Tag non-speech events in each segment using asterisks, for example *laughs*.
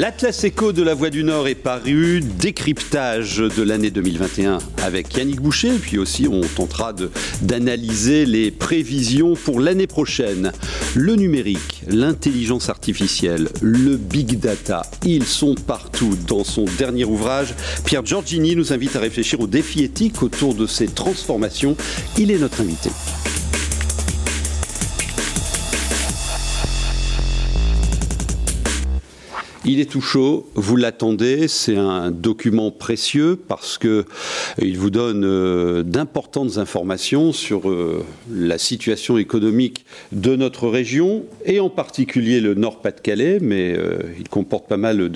L'Atlas Éco de la Voix du Nord est paru, décryptage de l'année 2021 avec Yannick Boucher, puis aussi on tentera d'analyser les prévisions pour l'année prochaine. Le numérique, l'intelligence artificielle, le big data, ils sont partout. Dans son dernier ouvrage, Pierre Giorgini nous invite à réfléchir aux défis éthiques autour de ces transformations. Il est notre invité. Il est tout chaud, vous l'attendez, c'est un document précieux parce que euh, il vous donne euh, d'importantes informations sur euh, la situation économique de notre région et en particulier le Nord-Pas-de-Calais, mais il comporte pas mal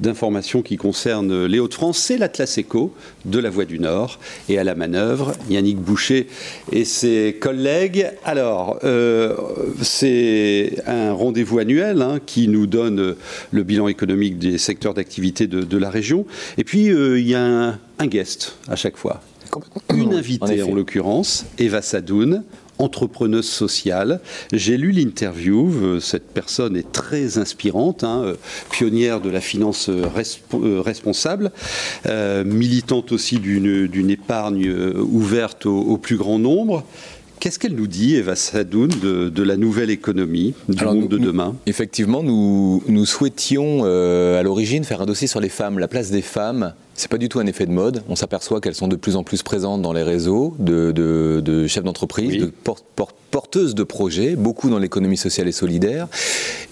d'informations qui concernent les Hauts-de-France. C'est l'Atlas Éco de la Voie du Nord et à la manœuvre, Yannick Boucher et ses collègues. Alors, c'est un rendez-vous annuel hein, qui nous donne le bilan économique des secteurs d'activité de, la région. Et puis, euh, il y a un, guest à chaque fois. Une invitée, en, l'occurrence, Eva Sadoun, entrepreneuse sociale. J'ai lu l'interview, euh, cette personne est très inspirante, hein, euh, pionnière de la finance responsable, militante aussi d'une épargne ouverte au, plus grand nombre. Qu'est-ce qu'elle nous dit, Eva Sadoun, de, la nouvelle économie du monde de demain? Effectivement, nous, nous souhaitions euh, à l'origine faire un dossier sur les femmes, la place des femmes c'est pas du tout un effet de mode. On s'aperçoit qu'elles sont de plus en plus présentes dans les réseaux de, chefs d'entreprise, de porteuses de projets, beaucoup dans l'économie sociale et solidaire.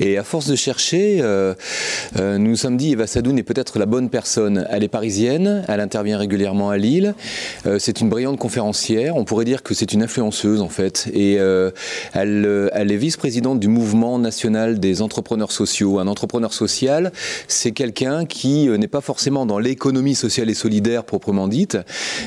Et à force de chercher, euh, euh, nous nous sommes dit Eva Sadoun est peut-être la bonne personne. Elle est parisienne, elle intervient régulièrement à Lille. Euh, c'est une brillante conférencière. On pourrait dire que c'est une influenceuse en fait. Et elle, elle est vice-présidente du mouvement national des entrepreneurs sociaux. Un entrepreneur social, c'est quelqu'un qui n'est pas forcément dans l'économie sociale et solidaire proprement dite,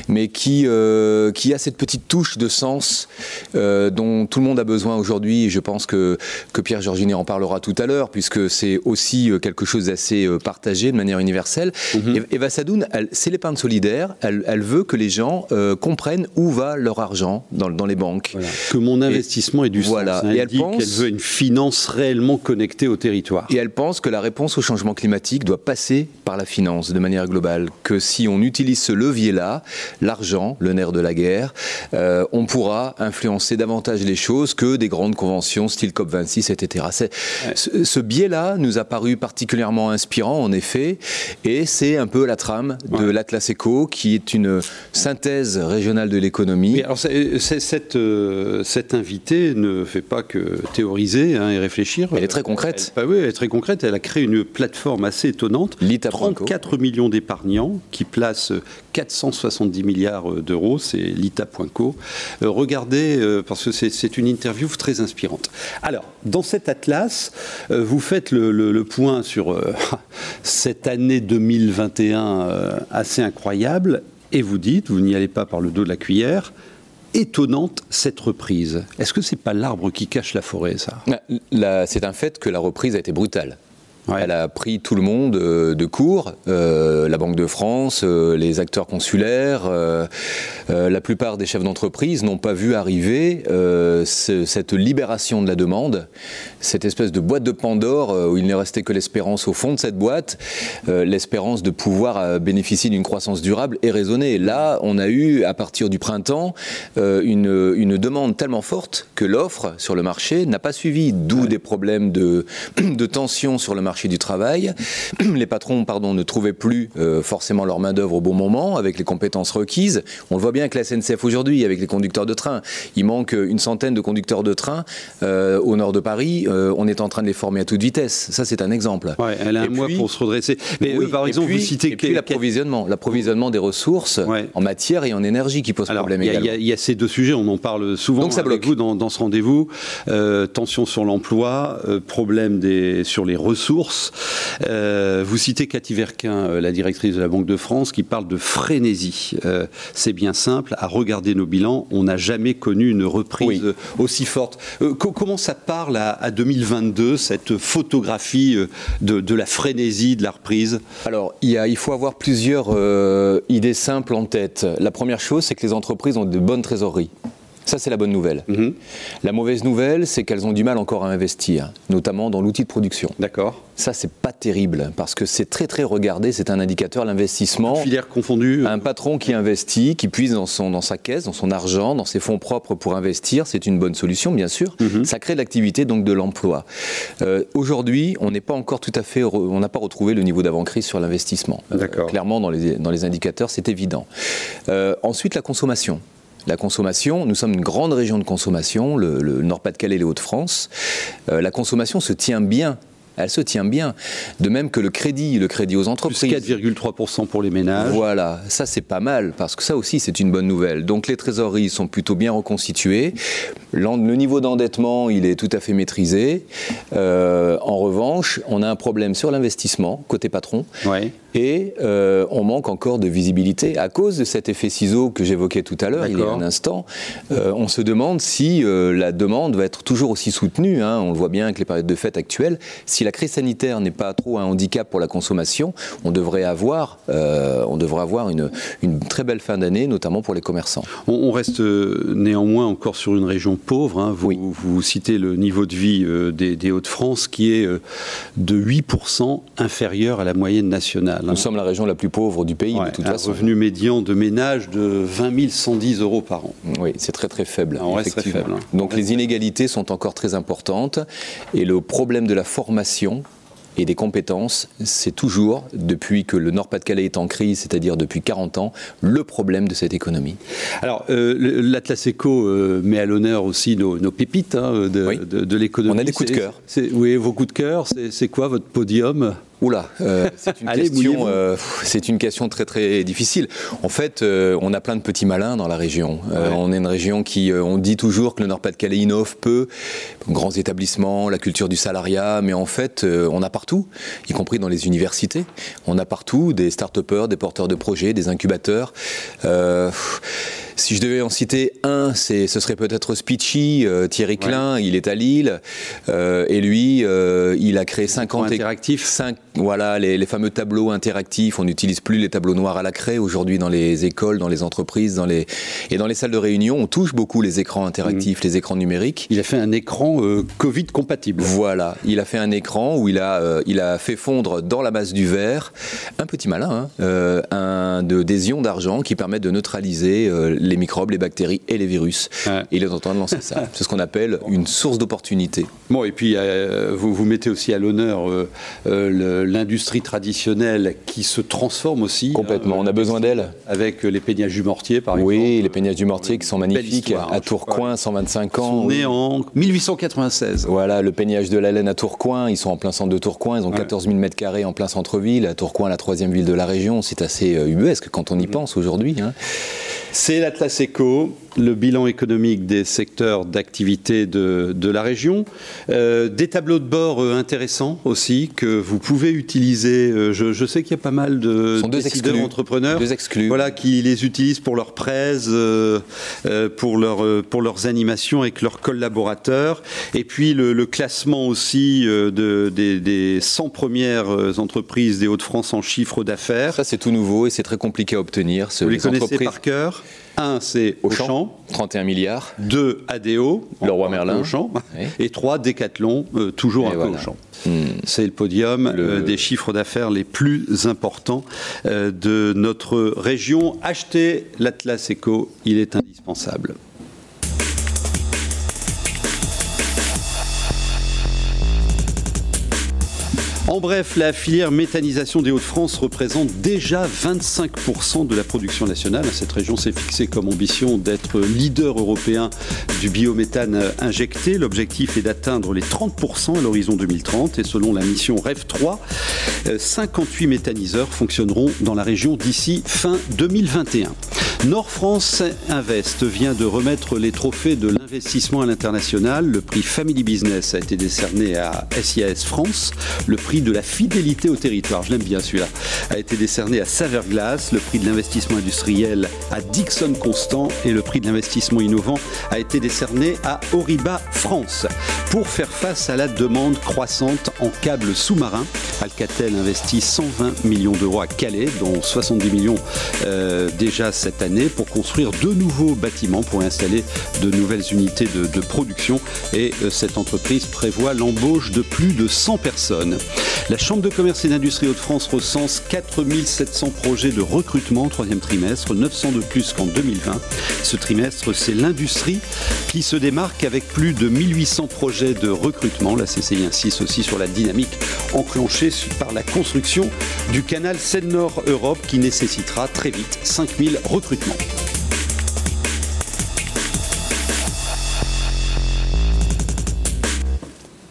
mais qui, euh, qui a cette petite touche de sens euh, dont tout le monde a besoin aujourd'hui. Je pense que, que Pierre Georginet en parlera tout à l'heure, puisque c'est aussi euh, quelque chose d'assez partagé de manière universelle. Mhm. Eva Sadoun, c'est l'épargne solidaire. Elle, elle, veut que les gens comprennent où va leur argent dans, dans les banques. Que mon investissement est du voilà. sens. Hein. Et elle, pense qu'elle veut une finance réellement connectée au territoire. Et elle pense que la réponse au changement climatique doit passer par la finance de manière globale que si on utilise ce levier-là, l'argent, le nerf de la guerre, euh, on pourra influencer davantage les choses que des grandes conventions style COP26, etc. Ce, biais-là nous a paru particulièrement inspirant, en effet, et c'est un peu la trame de l'Atlas Eco, qui est une synthèse régionale de l'économie. Alors, cette, euh, cette invitée ne fait pas que théoriser hein, et réfléchir. Elle est très concrète. Elle, bah oui, elle est très concrète. Elle a créé une plateforme assez étonnante. 34 millions d'épargnants qui place 470 milliards d'euros, c'est l'ITA.co. Euh, regardez, euh, parce que c'est une interview très inspirante. Alors, dans cet atlas, euh, vous faites le, point sur *laughs* cette année 2021 assez incroyable, et vous dites, vous n'y allez pas par le dos de la cuillère, étonnante cette reprise. Est-ce que c'est pas l'arbre qui cache la forêt, ça? C'est un fait que la reprise a été brutale. Elle a pris tout le monde euh, de court, euh, la Banque de France, euh, les acteurs consulaires, la plupart des chefs d'entreprise n'ont pas vu arriver cette libération de la demande, cette espèce de boîte de Pandore où il n'est resté que l'espérance au fond de cette boîte, l'espérance de pouvoir bénéficier d'une croissance durable et raisonnée. Là, on a eu, à partir du printemps, une, une demande tellement forte que l'offre sur le marché n'a pas suivi, d'où des problèmes de, *clears throat* de tension sur le marché marché du travail. *clears throat* Les patrons pardon, ne trouvaient plus euh, forcément leur main-d'œuvre au bon moment, avec les compétences requises. On le voit bien avec la SNCF aujourd'hui, avec les conducteurs de train. Il manque une centaine de conducteurs de train euh, au nord de Paris. Euh, on est en train de les former à toute vitesse. Ça, c'est un exemple. Ouais, elle a un mois pour se redresser. Mais par exemple, vous citez et puis l'approvisionnement, l'approvisionnement des ressources en matière et en énergie qui pose problème également. Il y, a ces deux sujets, on en parle souvent Donc ça bloque. vous dans, dans ce rendez-vous. tension sur l'emploi, problème des, sur les ressources bourse. vous citez Cathy Verquin, la directrice de la Banque de France, qui parle de frénésie. C'est bien simple, à regarder nos bilans, on n'a jamais connu une reprise aussi forte. comment ça parle à, 2022, cette photographie de, de, la frénésie de la reprise? Alors, il, y a, il faut avoir plusieurs idées simples en tête. La première chose, c'est que les entreprises ont de bonnes trésoreries. Ça, c'est la bonne nouvelle. Mhm. La mauvaise nouvelle, c'est qu'elles ont du mal encore à investir, notamment dans l'outil de production. D'accord. Ça, c'est pas terrible, parce que c'est très, très regardé, c'est un indicateur, l'investissement. Filière confondue. Un patron qui investit, qui puise dans, son, dans sa caisse, dans son argent, dans ses fonds propres pour investir, c'est une bonne solution, bien sûr. Mhm. Ça crée de l'activité, donc de l'emploi. Euh, aujourd'hui, on n'est pas encore tout à fait, on n'a pas retrouvé le niveau d'avant-crise sur l'investissement. D'accord. clairement, dans les, dans les indicateurs, c'est évident. Euh, ensuite, la consommation. La consommation, nous sommes une grande région de consommation, le, Nord-Pas-de-Calais et les Hauts-de-France. Euh, la consommation se tient bien elle se tient bien. De même que le crédit, le crédit aux entreprises. 4,3% pour les ménages. Voilà, ça c'est pas mal, parce que ça aussi c'est une bonne nouvelle. Donc les trésoreries sont plutôt bien reconstituées. Le niveau d'endettement, il est tout à fait maîtrisé. Euh, en revanche, on a un problème sur l'investissement, côté patron. Ouais. Et euh, on manque encore de visibilité. À cause de cet effet ciseau que j'évoquais tout à l'heure, il y a un instant, euh, on se demande si la demande va être toujours aussi soutenue. Hein. On le voit bien avec les périodes de fête actuelles. Si la crise sanitaire n'est pas trop un handicap pour la consommation, on devrait avoir, on devrait avoir une, une très belle fin d'année, notamment pour les commerçants. On, reste néanmoins encore sur une région pauvre. Hein. Vous, citez le niveau de vie euh, des, Hauts-de-France qui est euh, de 8% inférieur à la moyenne nationale. Nous sommes la région la plus pauvre du pays, de toute un revenu médian de ménage de 20 110 euros par an. Oui, c'est très très faible. on reste très faible. Hein. Donc les inégalités sont encore très importantes et le problème de la formation et des compétences, c'est toujours, depuis que le Nord-Pas-de-Calais est en crise, c'est-à-dire depuis 40 ans, le problème de cette économie. Alors, euh, l'Atlas Eco euh, met à l'honneur aussi nos, pépites hein, de, l'économie. On a des coups de cœur. Oui, vos coups de cœur, c'est quoi votre podium? Oula, euh, c'est une, *laughs* question, euh, c'est une question très très difficile. En fait, euh, on a plein de petits malins dans la région. On est une région qui, on dit toujours que le Nord-Pas-de-Calais innove peu, grands établissements, la culture du salariat, mais en fait, on a partout, y compris dans les universités. On a partout des start-upers, des porteurs de projets, des incubateurs. Si je devais en citer un, ce serait peut-être Speechy, euh, Thierry Klein, il est à Lille, euh, et lui, euh, il a créé 50 interactifs. 5, voilà, les, fameux tableaux interactifs. On n'utilise plus les tableaux noirs à la craie aujourd'hui dans les écoles, dans les entreprises, dans les et dans les salles de réunion. On touche beaucoup les écrans interactifs, mm. les écrans numériques. Il a fait un écran Covid compatible. Voilà, il a fait un écran où il a, il a fait fondre dans la masse du verre un petit malin, hein, un de, des ions d'argent qui permettent de neutraliser les microbes, les bactéries et les virus. il est en train de lancer ça. *laughs* C'est ce qu'on appelle une source d'opportunité. Bon, et puis euh, vous, vous mettez aussi à l'honneur euh, euh, l'industrie traditionnelle qui se transforme aussi. Complètement, on a besoin d'elle. Avec les peignages du mortier, par exemple. Oui, les peignages du mortier qui sont magnifiques. à Tourcoing, 125 ans. Ils sont nés en 1896. Voilà, le peignage de la laine à Tourcoing. Ils sont en plein centre de Tourcoing. Ils ont 14 000 mètres carrés en plein centre-ville. À Tourcoing, la troisième ville de la région. C'est assez ubuesque quand on y mm-hmm. pense aujourd'hui. Hein. C'est l'Atlas Eco, le bilan économique des secteurs d'activité de, de, la région. Euh, des tableaux de bord euh, intéressants aussi que vous pouvez utiliser. Euh, je, je, sais qu'il y a pas mal de décideurs entrepreneurs Voilà, qui les utilisent pour leurs prêts, pour, leur, pour leurs animations avec leurs collaborateurs. Et puis le, le classement aussi de, des, des 100 premières entreprises des Hauts-de-France en chiffre d'affaires. Ça, c'est tout nouveau et c'est très compliqué à obtenir. Vous les connaissez par cœur? Un, c'est Auchan. 31 milliards. Deux, ADO. Le Roi Merlin. Auchan. Et trois, Decathlon, euh, toujours un peu Auchan. Hmm. C'est le podium euh, des chiffres d'affaires les plus importants euh, de notre région. Achetez l'Atlas Eco, il est indispensable. En bref, la filière méthanisation des Hauts-de-France représente déjà 25% de la production nationale. Cette région s'est fixée comme ambition d'être leader européen du biométhane injecté. L'objectif est d'atteindre les 30% à l'horizon 2030 et selon la mission REV 3, 58 méthaniseurs fonctionneront dans la région d'ici fin 2021. Nord France Invest vient de remettre les trophées de l'investissement à l'international. Le prix Family Business a été décerné à SIAS France. Le prix de la fidélité au territoire, je l'aime bien celui-là, a été décerné à Saverglass. Le prix de l'investissement industriel à Dixon Constant et le prix de l'investissement innovant a été décerné à Oriba France. Pour faire face à la demande croissante en câbles sous-marins, Alcatel investit 120 millions d'euros à Calais, dont 70 millions euh, déjà cette année, pour construire deux nouveaux bâtiments pour installer de nouvelles unités de, production. Et euh, cette entreprise prévoit l'embauche de plus de 100 personnes. La Chambre de commerce et d'industrie Hauts-de-France recense 4700 projets de recrutement au troisième trimestre, 900 de plus qu'en 2020. Ce trimestre, c'est l'industrie qui se démarque avec plus de 1800 projets de recrutement. La CCI insiste aussi sur la dynamique enclenchée par la construction du canal Seine-Nord Europe qui nécessitera très vite 5000 recrutements.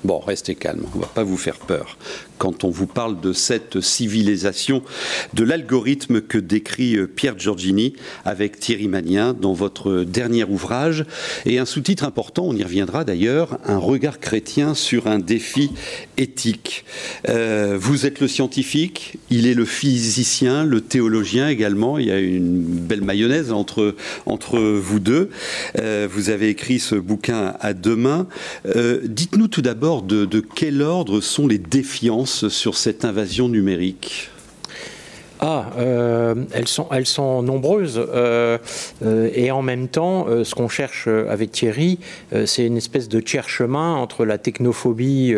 Bon, restez calme, on ne va pas vous faire peur quand on vous parle de cette civilisation de l'algorithme que décrit euh, Pierre Giorgini avec Thierry Magnien dans votre dernier ouvrage. Et un sous-titre important, on y reviendra d'ailleurs, un regard chrétien sur un défi éthique. Euh, vous êtes le scientifique, il est le physicien, le théologien également. Il y a une belle mayonnaise entre, entre vous deux. Euh, vous avez écrit ce bouquin à deux mains. Dites-nous tout d'abord de, de quel ordre sont les défiances sur cette invasion numérique ah, euh, elles, sont, nombreuses. Euh, euh, et en même temps, ce qu'on cherche avec Thierry, c'est une espèce de tiers chemin entre la technophobie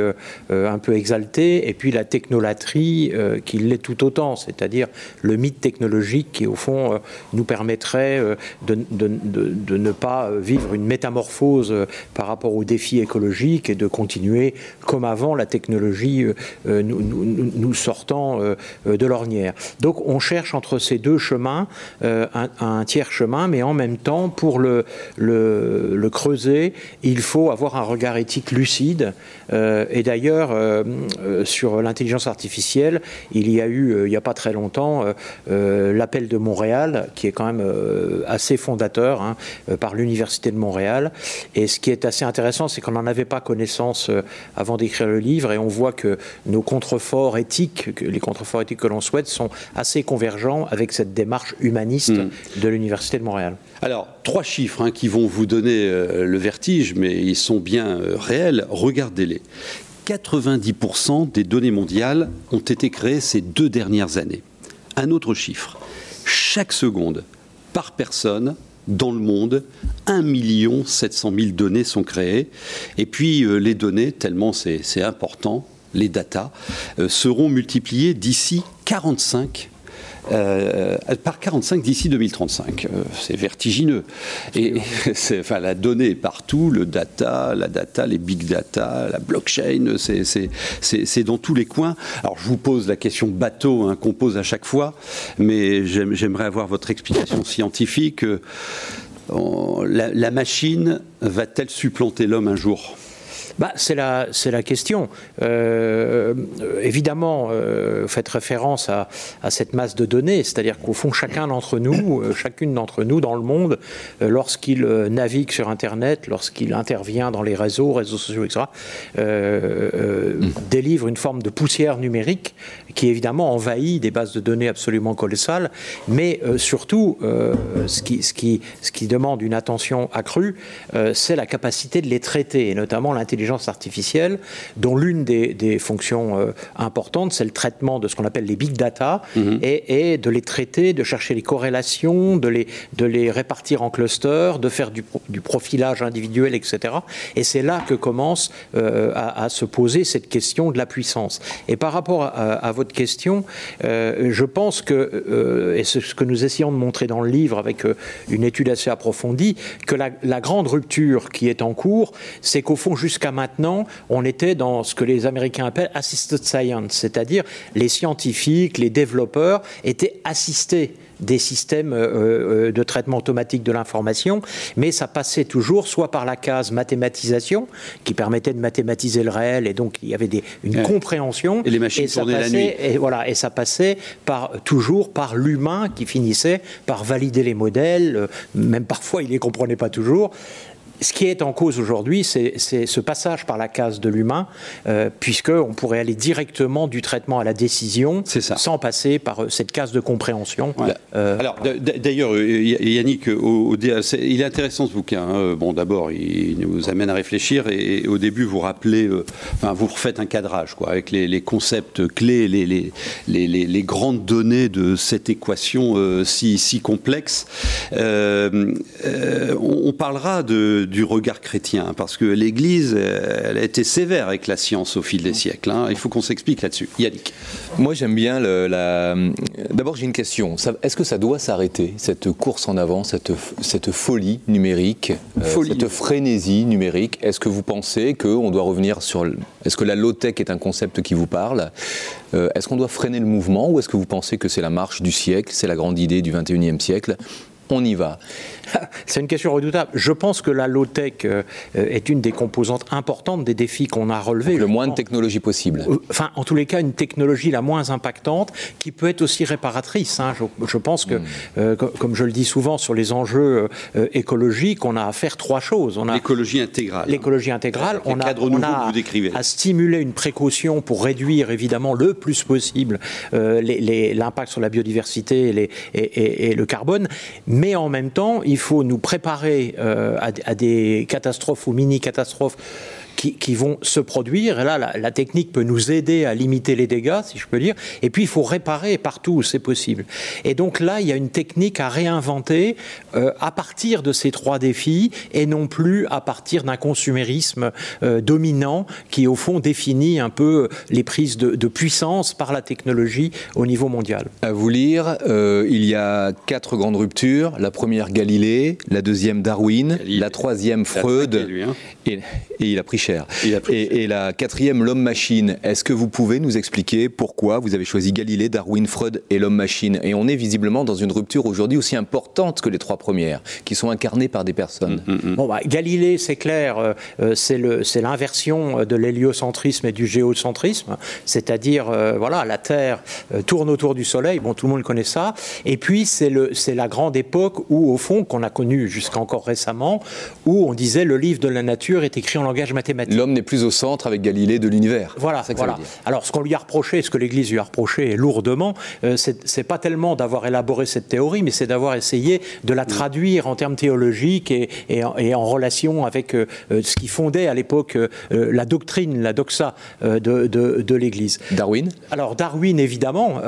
un peu exaltée et puis la technolatrie qui l'est tout autant, c'est-à-dire le mythe technologique qui, au fond, nous permettrait de, ne pas vivre une métamorphose par rapport aux défis écologiques et de continuer comme avant la technologie nous, sortant de l'ornière. Donc on cherche entre ces deux chemins euh, un, tiers chemin, mais en même temps, pour le, creuser, il faut avoir un regard éthique lucide. Euh, et d'ailleurs, euh, sur l'intelligence artificielle, il y a eu, il n'y a pas très longtemps, l'appel de Montréal, qui est quand même assez fondateur hein, par l'Université de Montréal. Et ce qui est assez intéressant, c'est qu'on n'en avait pas connaissance avant d'écrire le livre, et on voit que nos contreforts éthiques, les contreforts éthiques que l'on souhaite, sont convergent avec cette démarche humaniste hmm. de l'Université de Montréal. Alors, trois chiffres hein, qui vont vous donner euh, le vertige, mais ils sont bien euh, réels. Regardez-les. 90% des données mondiales ont été créées ces deux dernières années. Un autre chiffre. Chaque seconde, par personne, dans le monde, 1 700 000 données sont créées. Et puis, euh, les données, tellement c'est important, les datas, seront multipliées d'ici 45 euh, par 45 d'ici 2035. Euh, c'est vertigineux. Et *laughs* c'est, enfin, la donnée est partout, le data, la data, les big data, la blockchain, c'est, dans tous les coins. Alors je vous pose la question bateau hein, qu'on pose à chaque fois, mais j'aimerais avoir votre explication scientifique. Euh, la machine va-t-elle supplanter l'homme un jour? Bah, c'est la, la question. Euh, évidemment, euh, faites référence à, cette masse de données, c'est-à-dire qu'au fond, chacun d'entre nous, euh, chacune d'entre nous dans le monde, lorsqu'il navigue sur Internet, lorsqu'il intervient dans les réseaux, réseaux sociaux, etc., délivre une forme de poussière numérique qui évidemment envahit des bases de données absolument colossales, mais surtout, ce, qui, ce, qui, ce qui demande une attention accrue, c'est la capacité de les traiter, et notamment l'intelligence artificielle, dont l'une des, fonctions euh, importantes, c'est le traitement de ce qu'on appelle les big data, mhm. et, de les traiter, de chercher les corrélations, de les, de les répartir en clusters, de faire du, profilage individuel, etc. Et c'est là que commence euh, à, se poser cette question de la puissance. Et par rapport à, votre question, euh, je pense que, et c'est ce que nous essayons de montrer dans le livre avec une étude assez approfondie, que la, la grande rupture qui est en cours, c'est qu'au fond, jusqu'à maintenant, on était dans ce que les Américains appellent assisted science, c'est-à-dire les scientifiques, les développeurs étaient assistés des systèmes de traitement automatique de l'information, mais ça passait toujours soit par la case mathématisation, qui permettait de mathématiser le réel, et donc il y avait des, une compréhension. Et les machines tournaient la nuit. Et, voilà, et ça passait par, toujours par l'humain qui finissait par valider les modèles, même parfois il ne les comprenait pas toujours ce qui est en cause aujourd'hui, c'est ce passage par la case de l'humain, euh, puisqu'on pourrait aller directement du traitement à la décision sans passer par euh, cette case de compréhension. Euh, Alors, d'ailleurs, Yannick, il est intéressant ce bouquin. Hein. Bon, d'abord, il nous amène à réfléchir et, au début, vous rappelez, enfin, vous refaites un cadrage quoi, avec les, concepts clés, les, les, les, grandes données de cette équation si, si, complexe. on, parlera de du regard chrétien, parce que l'Église, elle a été sévère avec la science au fil des siècles. Hein. Il faut qu'on s'explique là-dessus. Yannick. Moi, j'aime bien la. D'abord, j'ai une question. Est-ce que ça doit s'arrêter, cette course en avant, cette, cette folie numérique, euh, cette frénésie numérique? Est-ce que vous pensez qu'on doit revenir sur. Est-ce que la low-tech est un concept qui vous parle? Euh, Est-ce qu'on doit freiner le mouvement ou est-ce que vous pensez que c'est la marche du siècle, c'est la grande idée du 21e siècle? On y va *laughs* C'est une question redoutable. Je pense que la low-tech euh, est une des composantes importantes des défis qu'on a relevés. le moins de technologie possible. Euh, enfin, en tous les cas, une technologie la moins impactante qui peut être aussi réparatrice. Hein. Je, pense que, hmm. euh, comme je le dis souvent sur les enjeux écologiques, on a à faire trois choses. L'écologie intégrale. L'écologie intégrale. on a, on a à stimuler une précaution pour réduire évidemment le plus possible l'impact sur la biodiversité et, les, et, et le carbone. Mais en même temps, il faut nous préparer euh, à, des catastrophes ou mini-catastrophes qui, vont se produire. Et là, la, technique peut nous aider à limiter les dégâts, si je peux dire. Et puis, il faut réparer partout où c'est possible. Et donc là, il y a une technique à réinventer euh, à partir de ces trois défis et non plus à partir d'un consumérisme euh, dominant qui, au fond, définit un peu les prises de, puissance par la technologie au niveau mondial. À vous lire, euh, il y a quatre grandes ruptures. La première, Galilée. La deuxième, Darwin. La troisième, Freud. Hein. Et, et il a pris cher et, la quatrième, l'homme-machine. Est-ce que vous pouvez nous expliquer pourquoi vous avez choisi Galilée, Darwin, Freud et l'homme-machine Et on est visiblement dans une rupture aujourd'hui aussi importante que les trois premières, qui sont incarnées par des personnes. Mm, mm, mm. Bon, bah, Galilée, c'est clair, euh, euh, c'est l'inversion de l'héliocentrisme et du géocentrisme, c'est-à-dire, euh, voilà, la Terre tourne autour du Soleil, bon, tout le monde connaît ça, et puis c'est la grande époque où, au fond, qu'on a connue jusqu'à encore récemment, où on disait le livre de la nature est écrit en langage mathématique. L'homme n'est plus au centre avec Galilée de l'univers. Voilà, voilà. Alors, ce qu'on lui a reproché, ce que l'Église lui a reproché lourdement, euh, c'est pas tellement d'avoir élaboré cette théorie, mais c'est d'avoir essayé de la traduire en termes théologiques et, et, en, relation avec euh, euh, ce qui fondait à l'époque la doctrine, la doxa de, de, l'Église. Darwin Alors, Darwin, évidemment.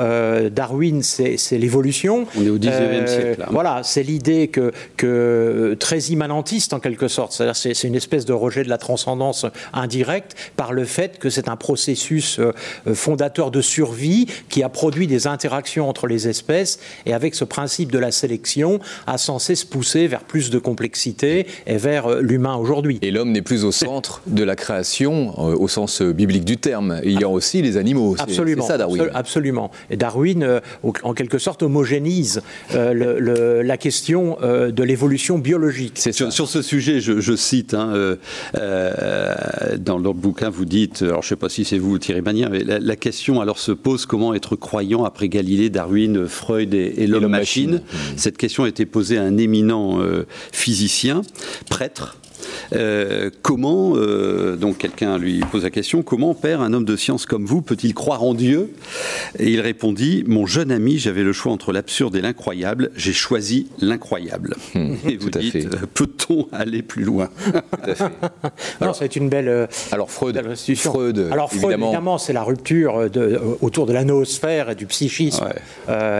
Darwin, c'est l'évolution. On est au 19e siècle. Voilà, c'est l'idée que, que très immanentiste en quelque sorte. C'est une espèce de rejet de la transcendance indirecte par le fait que c'est un processus euh, fondateur de survie qui a produit des interactions entre les espèces et avec ce principe de la sélection a censé se pousser vers plus de complexité et vers euh, l'humain aujourd'hui. Et l'homme n'est plus au centre de la création euh, au sens biblique du terme. Il y a aussi les animaux. Absolument. C'est ça Darwin. Absolument. Et Darwin, en quelque sorte, homogénise la question de l'évolution biologique. Sur, sur, ce sujet, je, cite hein, euh, dans leur bouquin, vous dites, alors je ne sais pas si c'est vous ou Thierry Magnin, mais la, question alors se pose comment être croyant après Galilée, Darwin, Freud et, l'homme-machine. Mmh. Cette question a été posée à un éminent euh, physicien, prêtre, euh, comment, euh, donc quelqu'un lui pose la question, comment, père, un homme de science comme vous peut-il croire en Dieu? Et il répondit, mon jeune ami, j'avais le choix entre l'absurde et l'incroyable, j'ai choisi l'incroyable. *laughs* Et vous dites, euh, peut-on aller plus loin? *laughs* Alors, c'est une belle. Alors Freud, Freud, alors Freud, évidemment, c'est la rupture de, autour de la noosphère et du psychisme.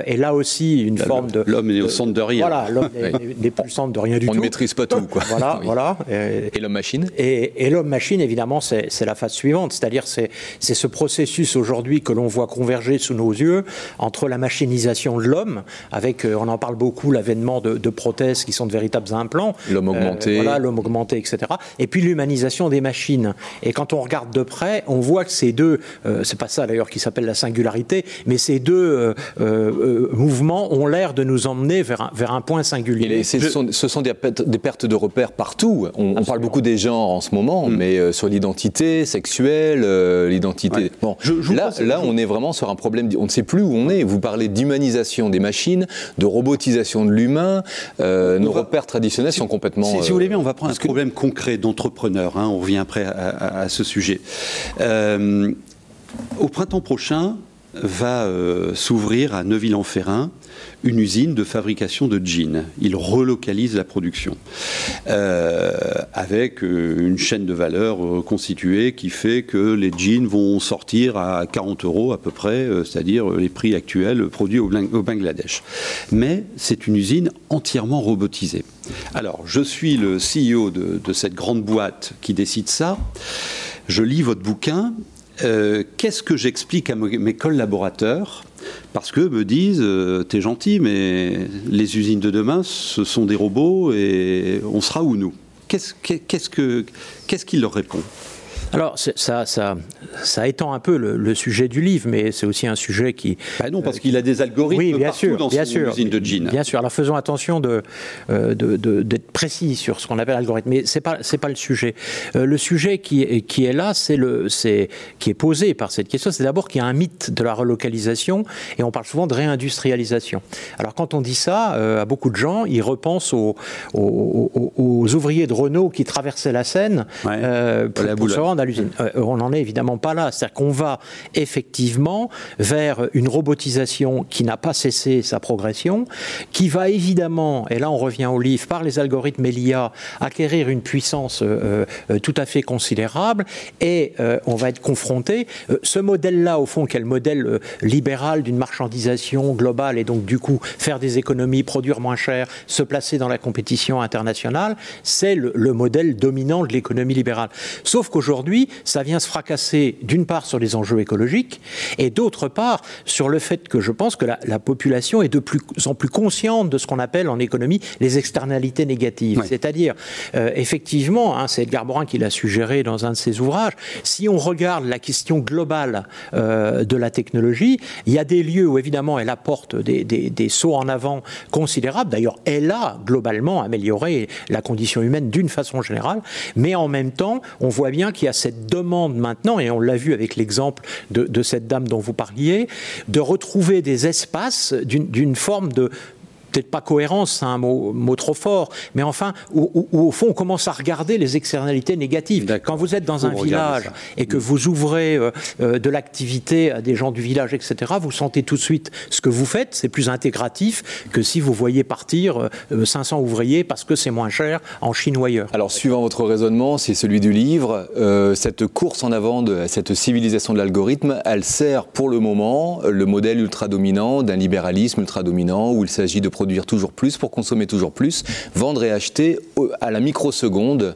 et là aussi, une forme de. L'homme est au centre de rien. Voilà, l'homme *laughs* n'est plus au centre de rien du tout. On ne maîtrise pas tout, quoi. Voilà, voilà et l'homme-machine Et, l'homme-machine, évidemment, c'est la phase suivante. C'est-à-dire, c'est ce processus aujourd'hui que l'on voit converger sous nos yeux entre la machinisation de l'homme, avec, euh, on en parle beaucoup, l'avènement de, prothèses qui sont de véritables implants. L'homme augmenté. voilà, l'homme augmenté, etc. Et puis l'humanisation des machines. Et quand on regarde de près, on voit que ces deux, c'est pas ça d'ailleurs qui s'appelle la singularité, mais ces deux mouvements ont l'air de nous emmener vers un, vers un point singulier. ce, sont, des, pertes de repères partout. On, parle beaucoup des genres en ce moment, mm. mais euh, sur l'identité sexuelle, euh, l'identité. Bon, là, là on est vraiment sur un problème. On ne sait plus où on est. Vous parlez d'humanisation des machines, de robotisation de l'humain. Euh, nos repères traditionnels sont complètement. Si, vous voulez bien, on va prendre un problème concret d'entrepreneur. Hein, on revient après à, à ce sujet. au printemps prochain, va s'ouvrir à Neuville-en-Ferrin une usine de fabrication de jeans. Il relocalise la production euh, avec euh, une chaîne de valeur euh, constituée qui fait que les jeans vont sortir à 40 euros à peu près, c'est-à-dire les prix actuels produits au, Bangladesh. Mais c'est une usine entièrement robotisée. Alors, je suis le CEO de cette grande boîte qui décide ça. Je lis votre bouquin. Qu'est-ce que j'explique à mes collaborateurs parce que me disent euh, T'es gentil, mais les usines de demain, ce sont des robots et on sera où nous? Qu'est-ce qu'il leur répond alors, ça, ça, ça étend un peu le, sujet du livre, mais c'est aussi un sujet qui. Bah non, parce qu'il a des algorithmes oui, bien partout sûr, dans bien son sûr, usine de jeans. Bien sûr. Alors faisons attention de, euh, d'être précis sur ce qu'on appelle algorithme, mais c'est pas c'est pas le sujet. Euh, le sujet qui, qui est là, c'est le c'est qui est posé par cette question, c'est d'abord qu'il y a un mythe de la relocalisation et on parle souvent de réindustrialisation. Alors quand on dit ça euh, à beaucoup de gens, ils repensent aux, aux, ouvriers de Renault qui traversaient la Seine pour, pour se rendre à Euh, on n'en est évidemment pas là. C'est-à-dire qu'on va effectivement vers une robotisation qui n'a pas cessé sa progression, qui va évidemment, et là on revient au livre, par les algorithmes et l'IA, acquérir une puissance euh, euh, tout à fait considérable, et on va être confronté. ce modèle-là, au fond, le modèle libéral d'une marchandisation globale, et donc du coup faire des économies, produire moins cher, se placer dans la compétition internationale, c'est le modèle dominant de l'économie libérale. Sauf qu'aujourd'hui, aujourd'hui, ça vient se fracasser d'une part sur les enjeux écologiques et d'autre part sur le fait que je pense que la, population est de plus en plus consciente de ce qu'on appelle en économie les externalités négatives. C'est-à-dire, euh, effectivement, hein, c'est Edgar Morin qui l'a suggéré dans un de ses ouvrages, si on regarde la question globale euh, de la technologie, il y a des lieux où évidemment elle apporte des, des sauts en avant considérables. D'ailleurs, elle a globalement amélioré la condition humaine d'une façon générale, mais en même temps, on voit bien qu'il y a cette demande maintenant, et on l'a vu avec l'exemple de, cette dame dont vous parliez, de retrouver des espaces d'une forme de, peut-être pas cohérence, c'est un mot, mot, trop fort, mais enfin, où, au fond, on commence à regarder les externalités négatives. Quand vous êtes dans un village et que vous ouvrez euh, euh, de l'activité à des gens du village, etc., vous sentez tout de suite ce que vous faites, c'est plus intégratif que si vous voyez partir 500 euh, ouvriers parce que c'est moins cher en Chine ou ailleurs. Alors, suivant votre raisonnement, c'est celui du livre, cette course en avant de cette civilisation de l'algorithme, elle sert pour le moment le modèle ultra dominant d'un libéralisme ultra dominant où il s'agit de produire produire toujours plus pour consommer toujours plus, vendre et acheter à la microseconde.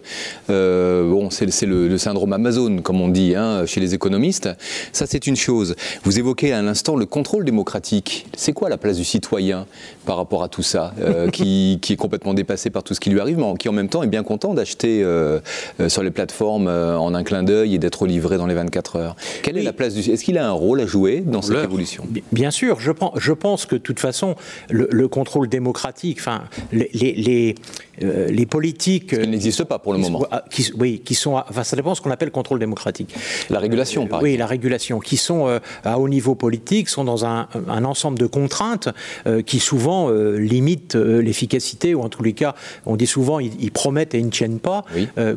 Euh, bon, c'est le, syndrome Amazon, comme on dit hein, chez les économistes. Ça, c'est une chose. Vous évoquez à l'instant le contrôle démocratique. C'est quoi la place du citoyen par rapport à tout ça, euh, *laughs* qui, est complètement dépassé par tout ce qui lui arrive, mais qui en même temps est bien content d'acheter euh, sur les plateformes en un clin d'œil et d'être livré dans les 24 heures. Quelle est la place du Est-ce qu'il a un rôle à jouer dans cette évolution? Bien sûr, je pense, je pense que de toute façon, le, le contrôle démocratique, enfin, les, les, euh, les politiques. Qui n'existent pas pour le moment. Qui, oui, qui sont. Enfin, ça dépend de ce qu'on appelle contrôle démocratique. La régulation, par Oui, la régulation, qui sont euh, à haut niveau politique, sont dans un, un ensemble de contraintes euh, qui souvent limitent l'efficacité, ou en tous les cas, on dit souvent, ils, promettent et ils ne tiennent pas.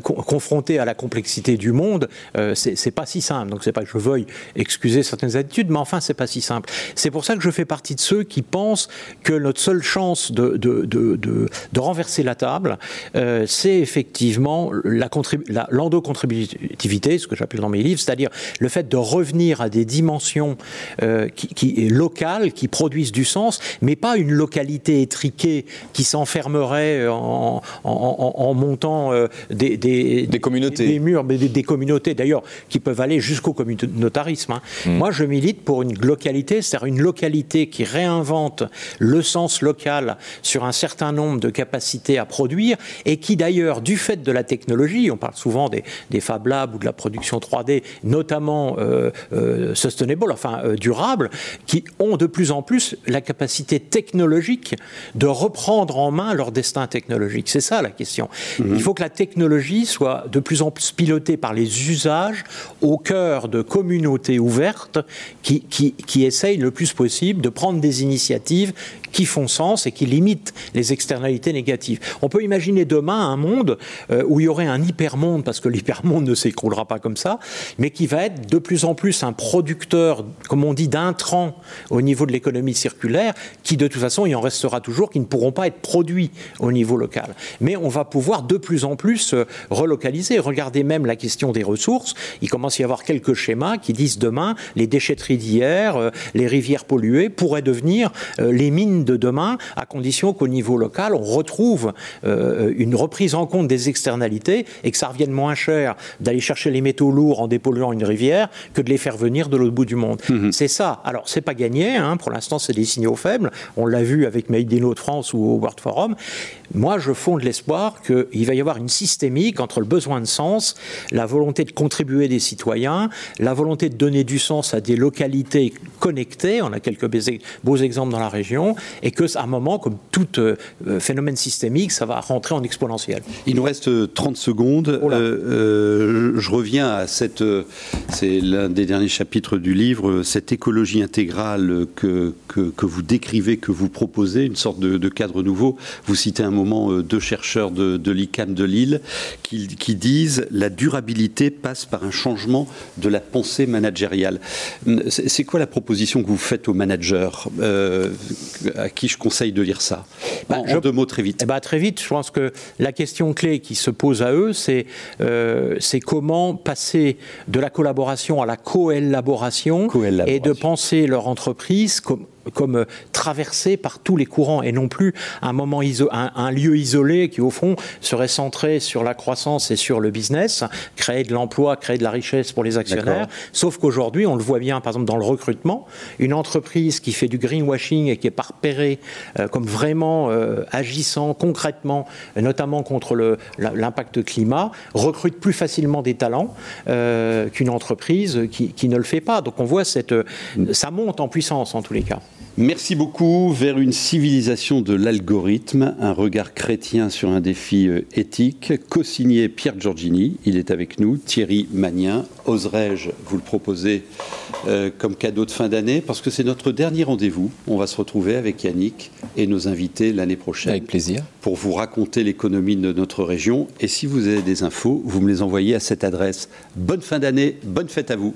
confrontés à la complexité du monde, c'est pas si simple. Donc, c'est pas que je veuille excuser certaines attitudes, mais enfin, c'est pas si simple. C'est pour ça que je fais partie de ceux qui pensent que notre seule chance de, de, de, de renverser la table, euh, c'est effectivement l'endocontributivité, la, ce que j'appelle dans mes livres, c'est-à-dire le fait de revenir à des dimensions euh, qui, qui, locales, qui produisent du sens, mais pas une localité étriquée qui s'enfermerait en, en, en, montant euh, des, des, des, communautés. Des, murs, mais des, des communautés d'ailleurs, qui peuvent aller jusqu'au communautarisme. Hein. Mmh. Moi, je milite pour une localité, c'est-à-dire une localité qui réinvente le sens local sur un certain nombre de capacités à produire et qui d'ailleurs, du fait de la technologie, on parle souvent des, des Fab Labs ou de la production 3D, notamment euh, euh, sustainable, enfin euh, durable, qui ont de plus en plus la capacité technologique de reprendre en main leur destin technologique. C'est ça la question. Mmh. Il faut que la technologie soit de plus en plus pilotée par les usages au cœur de communautés ouvertes qui, qui, qui essayent le plus possible de prendre des initiatives qui font sens et qui limitent les externalités négatives. On peut imaginer demain un monde euh, où il y aurait un hypermonde, parce que l'hypermonde ne s'écroulera pas comme ça, mais qui va être de plus en plus un producteur, comme on dit, d'intrants au niveau de l'économie circulaire, qui de toute façon, il en restera toujours, qui ne pourront pas être produits au niveau local. Mais on va pouvoir de plus en plus euh, relocaliser. Regardez même la question des ressources. Il commence à y avoir quelques schémas qui disent demain, les déchetteries d'hier, euh, les rivières polluées pourraient devenir les mines de demain, à condition qu'au niveau local, on retrouve euh, une reprise en compte des externalités et que ça revienne moins cher d'aller chercher les métaux lourds en dépolluant une rivière que de les faire venir de l'autre bout du monde. Mmh. C'est ça. Alors, c'est pas gagné. Hein. Pour l'instant, c'est des signaux faibles. On l'a vu avec Made in de France ou au World Forum. Moi, je fonde l'espoir qu'il va y avoir une systémique entre le besoin de sens, la volonté de contribuer des citoyens, la volonté de donner du sens à des localités connectées. On a quelques beaux exemples dans la région et que à un moment, comme tout euh, phénomène systémique, ça va rentrer en exponentiel. Il nous reste 30 secondes. Oh euh, euh, je reviens à cette, euh, c'est l'un des derniers chapitres du livre, cette écologie intégrale que, que, que, vous décrivez, que vous proposez, une sorte de, de, cadre nouveau. Vous citez un moment deux chercheurs de, de l'ICAM de Lille qui, qui disent la durabilité passe par un changement de la pensée managériale. C'est quoi la proposition que vous faites aux managers? Euh, à qui je conseille de lire ça? Bah, en, je, en, deux mots très vite. Eh bah, très vite, je pense que la question clé qui se pose à eux, c'est euh, comment passer de la collaboration à la coélaboration co et de penser leur entreprise comme comme euh, traversé par tous les courants et non plus un moment iso un, un, lieu isolé qui au fond serait centré sur la croissance et sur le business, créer de l'emploi, créer de la richesse pour les actionnaires. Sauf qu'aujourd'hui, on le voit bien, par exemple dans le recrutement, une entreprise qui fait du greenwashing et qui est pas repérée euh, comme vraiment euh, agissant concrètement, notamment contre l'impact climat, recrute plus facilement des talents euh, qu'une entreprise qui, qui, ne le fait pas. Donc on voit cette, ça monte en puissance en tous les cas. Merci beaucoup. Vers une civilisation de l'algorithme, un regard chrétien sur un défi éthique, co-signé Pierre Giorgini, il est avec nous, Thierry Magnin. Oserais-je vous le proposer euh, comme cadeau de fin d'année? Parce que c'est notre dernier rendez-vous. On va se retrouver avec Yannick et nos invités l'année prochaine. Avec plaisir. Pour vous raconter l'économie de notre région. Et si vous avez des infos, vous me les envoyez à cette adresse. Bonne fin d'année, bonne fête à vous.